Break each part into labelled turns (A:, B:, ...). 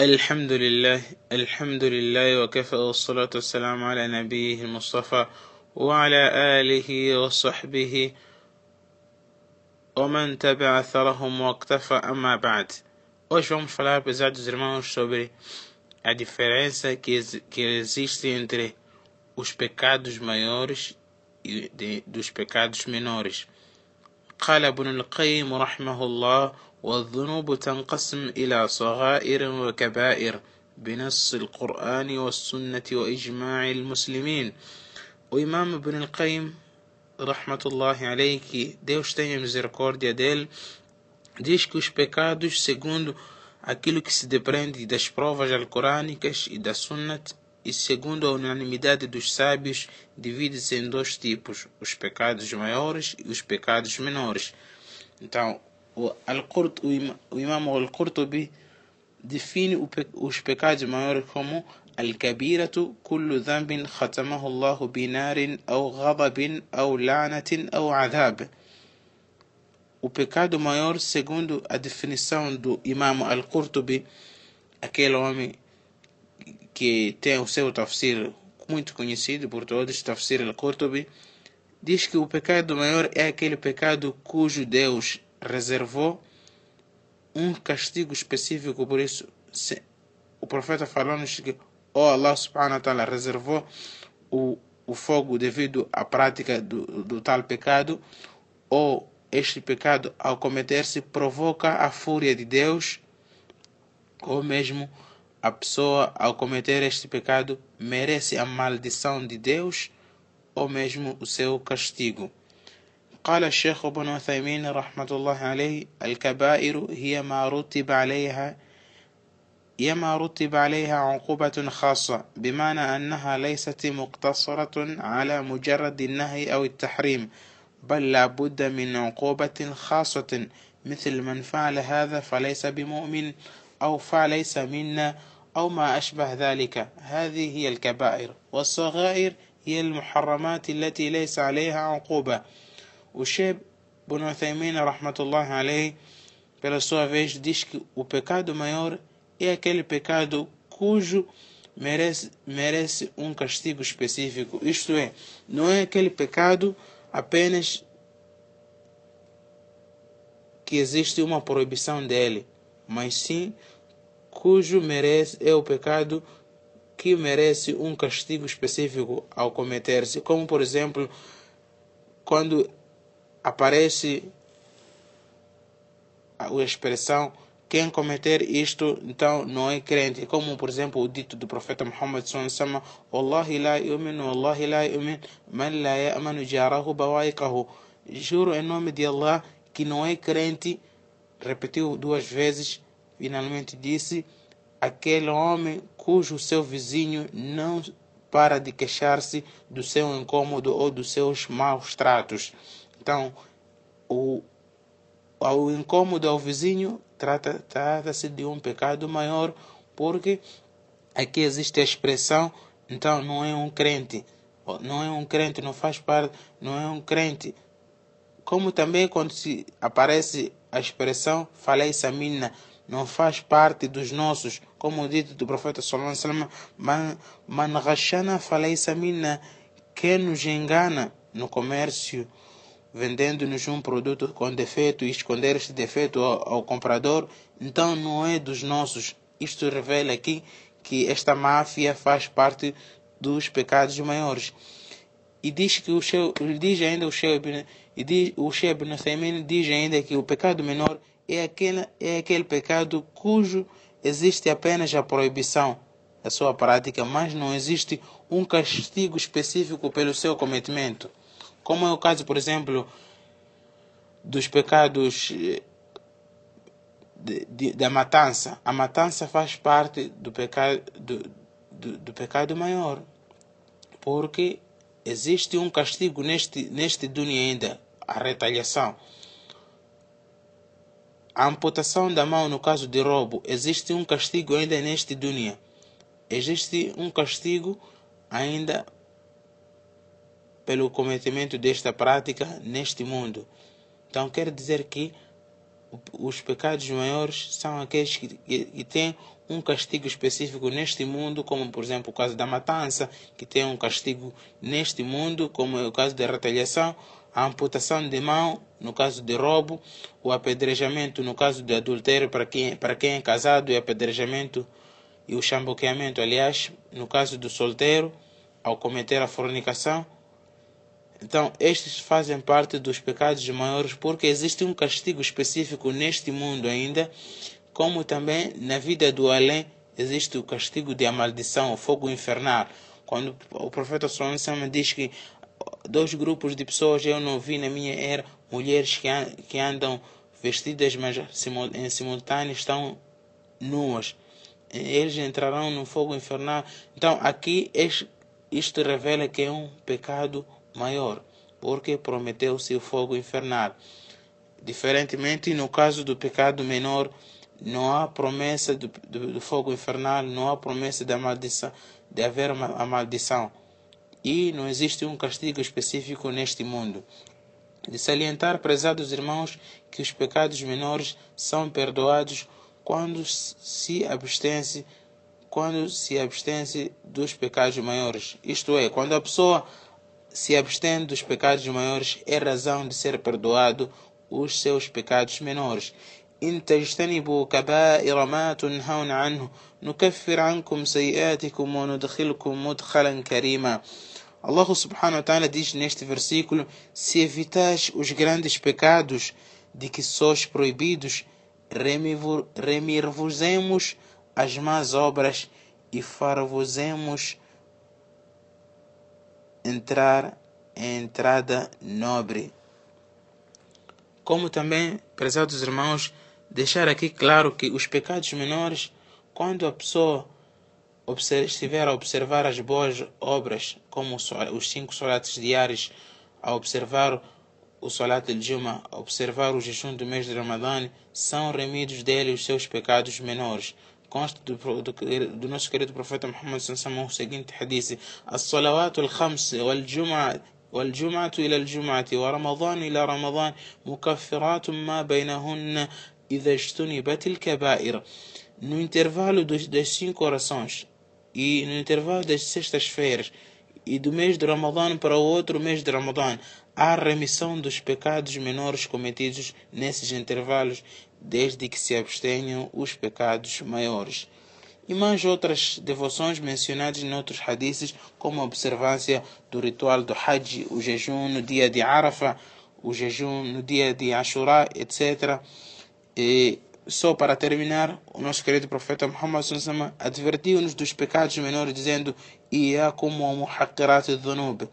A: الحمد لله الحمد لله وكفى والصلاة والسلام على نبيه المصطفى وعلى آله وصحبه ومن تبع أثرهم واقتفى أما بعد Hoje vamos falar, apesar dos irmãos, sobre a diferença que, que existe entre os pecados maiores e de, dos pecados menores. قال ابن القيم رحمه الله والذنوب تنقسم إلى صغائر وكبائر بنص القرآن والسنة وإجماع المسلمين وإمام ابن القيم رحمة الله عليه que Deus tenha misericórdia dele diz que os pecados segundo aquilo que se depreende das provas alcorânicas e da sunnat e segundo a unanimidade dos sábios divide-se em dois tipos os pecados maiores e os pecados menores então o o Imam Al-Qurtubi define os pecados maiores como Al-Kabiratu kullu dhanbin khatamahu Allah binarin ou ghadabin ou la'natin ou adhab. O pecado maior, segundo a definição do Imam Al-Qurtubi, aquele homem que tem o seu tafsir muito conhecido por todos, tafsir Al-Qurtubi, diz que o pecado maior é aquele pecado cujo Deus reservou um castigo específico, por isso se, o profeta falou-nos que oh Allah subhanahu wa ta'ala reservou o, o fogo devido à prática do, do tal pecado, ou este pecado ao cometer-se provoca a fúria de Deus, ou mesmo a pessoa ao cometer este pecado merece a maldição de Deus, ou mesmo o seu castigo. قال الشيخ ابن عثيمين رحمة الله عليه الكبائر هي ما رتب عليها هي ما رتب عليها عقوبة خاصة بمعنى أنها ليست مقتصرة على مجرد النهي أو التحريم بل لا بد من عقوبة خاصة مثل من فعل هذا فليس بمؤمن أو فليس منا أو ما أشبه ذلك. هذه هي الكبائر والصغائر هي المحرمات التي ليس عليها عقوبة. O Sheikh Ibn Uthaymin, rahmatullah alayhi, pela sua vez, diz que o pecado maior é aquele pecado cujo merece, merece um castigo específico. Isto é, não é aquele pecado apenas que existe uma proibição dele, mas sim cujo merece é o pecado que merece um castigo específico ao cometer-se, como por exemplo, quando aparece a expressão quem cometer isto então não é crente. Como por exemplo o dito do profeta Muhammad sallallahu Wallahi la yu'min Wallahi la yu'min man la juro em nome de Allah que não é crente repetiu duas vezes finalmente disse aquele homem cujo seu vizinho não para de queixar-se do seu incômodo ou dos seus maus tratos então, o, o incômodo ao vizinho trata-se trata de um pecado maior, porque aqui existe a expressão, então não é um crente. Não é um crente, não faz parte, não é um crente. Como também quando se aparece a expressão falei samina, não faz parte dos nossos, como dito do profeta sallallahu alaihi wasallam, man ghashana falei samina, quem nos engana no comércio vendendo-nos um produto com defeito e esconder este defeito ao, ao, comprador, então não é dos nossos. Isto revela aqui que esta máfia faz parte dos pecados maiores. E diz que o Sheu, diz ainda o Sheu e diz, o Sheu Ibn diz ainda que o pecado menor é aquele, é aquele pecado cujo existe apenas a proibição da sua prática, mas não existe um castigo específico pelo seu cometimento como é o caso, por exemplo, dos pecados eh, de, de, da matança. A matança faz parte do pecado, do, do, do pecado maior, porque existe um castigo neste, neste dunya ainda, a retaliação. A amputação da mão no caso de roubo, existe um castigo ainda neste dunya. Existe um castigo ainda pelo cometimento desta prática neste mundo. Então quer dizer que os pecados maiores são aqueles que, que, que têm um castigo específico neste mundo, como por exemplo o caso da matança, que tem um castigo neste mundo, como é o caso da retaliação, a amputação de mão no caso de roubo, o apedrejamento no caso de adultério para quem, para quem é casado e apedrejamento e o chamboqueamento, aliás, no caso do solteiro, ao cometer a fornicação. Então, estes fazem parte dos pecados maiores porque existe um castigo específico neste mundo ainda, como também na vida do além existe o castigo de a maldição, o fogo infernal. Quando o profeta Sallallahu diz que dois grupos de pessoas eu não vi na minha era, mulheres que, que andam vestidas, mas em simultâneo estão nuas. Eles entrarão no fogo infernal. Então, aqui isto revela que é um pecado maior, porque prometeu-se o fogo infernal. Diferentemente, no caso do pecado menor, não há promessa do, do, do fogo infernal, não há promessa da maldição, de haver uma, a maldição. E não existe um castigo específico neste mundo. De salientar, prezados irmãos, que os pecados menores são perdoados quando se abstém quando se abstém dos pecados maiores. Isto é, quando a pessoa se abstém dos pecados maiores, é razão de ser perdoado os seus pecados menores. إن تجتنبوا كبائر ما تنهون عنه نكفر عنكم سيئاتكم وندخلكم مدخلا كريما Allah subhanahu wa ta'ala diz neste versículo: Se evitais os grandes pecados de que sois proibidos, remir-vos-emos as más obras e far-vos-emos entrar em entrada nobre. Como também, prezados irmãos, deixar aqui claro que os pecados menores, quando a pessoa estiver a observar as boas obras, como os cinco solates diários, a observar o solat de Juma, a observar o jejum do mês de Ramadã, são remidos dele os seus pecados menores Consta do, do, do nosso querido profeta Muhammad sallallahu o seguinte hadith: As-salawat al-khams wal-jum'ah والجمعة إلى الجمعة ورمضان إلى رمضان مكفرات ما بينهن إذا اجتنبت الكبائر no intervalo dos, das cinco orações e no intervalo das sextas-feiras e do mês de Ramadã para o outro mês de Ramadã há remissão dos pecados menores cometidos nesses intervalos desde que se abstenham os pecados maiores. E mais outras devoções mencionadas em outros hadiths, como a observância do ritual do Hajj, o jejum no dia de Arafah, o jejum no dia de Ashura, etc. E só para terminar, o nosso querido profeta Muhammad advertiu-nos dos pecados menores, dizendo: Iyakum wa muhaqqirat dhunub.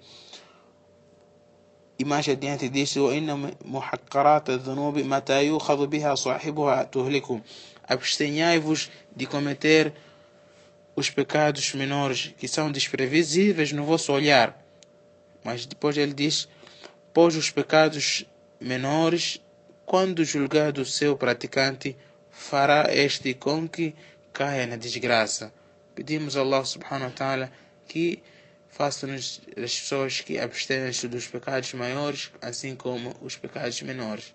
A: E mais adiante disse: Inna muhaqqirat dhunub mata yukhadu biha sahibuha tuhlikum. Abstenhai-vos de cometer os pecados menores que são desprevisíveis no vosso olhar. Mas depois ele diz: Pois os pecados menores quando julgado o seu praticante, fará este com que caia na desgraça. Pedimos a Allah subhanahu wa ta'ala que faça-nos as pessoas que abstêm dos pecados maiores, assim como os pecados menores.